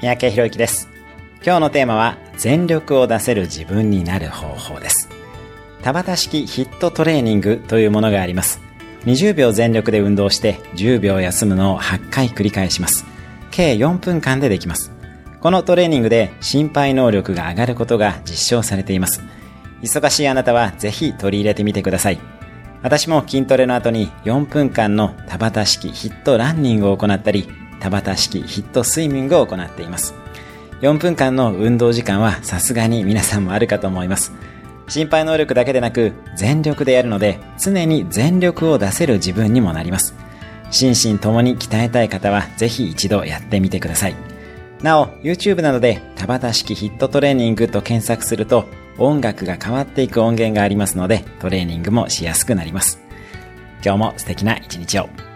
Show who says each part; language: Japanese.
Speaker 1: 三宅博之です。今日のテーマは全力を出せる自分になる方法です。田畑式ヒットトレーニングというものがあります。20秒全力で運動して10秒休むのを8回繰り返します。計4分間でできます。このトレーニングで心肺能力が上がることが実証されています。忙しいあなたはぜひ取り入れてみてください。私も筋トレの後に4分間の田畑式ヒットランニングを行ったり、田畑式ヒットスイミングを行っています。4分間の運動時間はさすがに皆さんもあるかと思います。心肺能力だけでなく全力でやるので常に全力を出せる自分にもなります。心身ともに鍛えたい方はぜひ一度やってみてください。なお、YouTube などで田畑式ヒットトレーニングと検索すると音楽が変わっていく音源がありますのでトレーニングもしやすくなります。今日も素敵な一日を。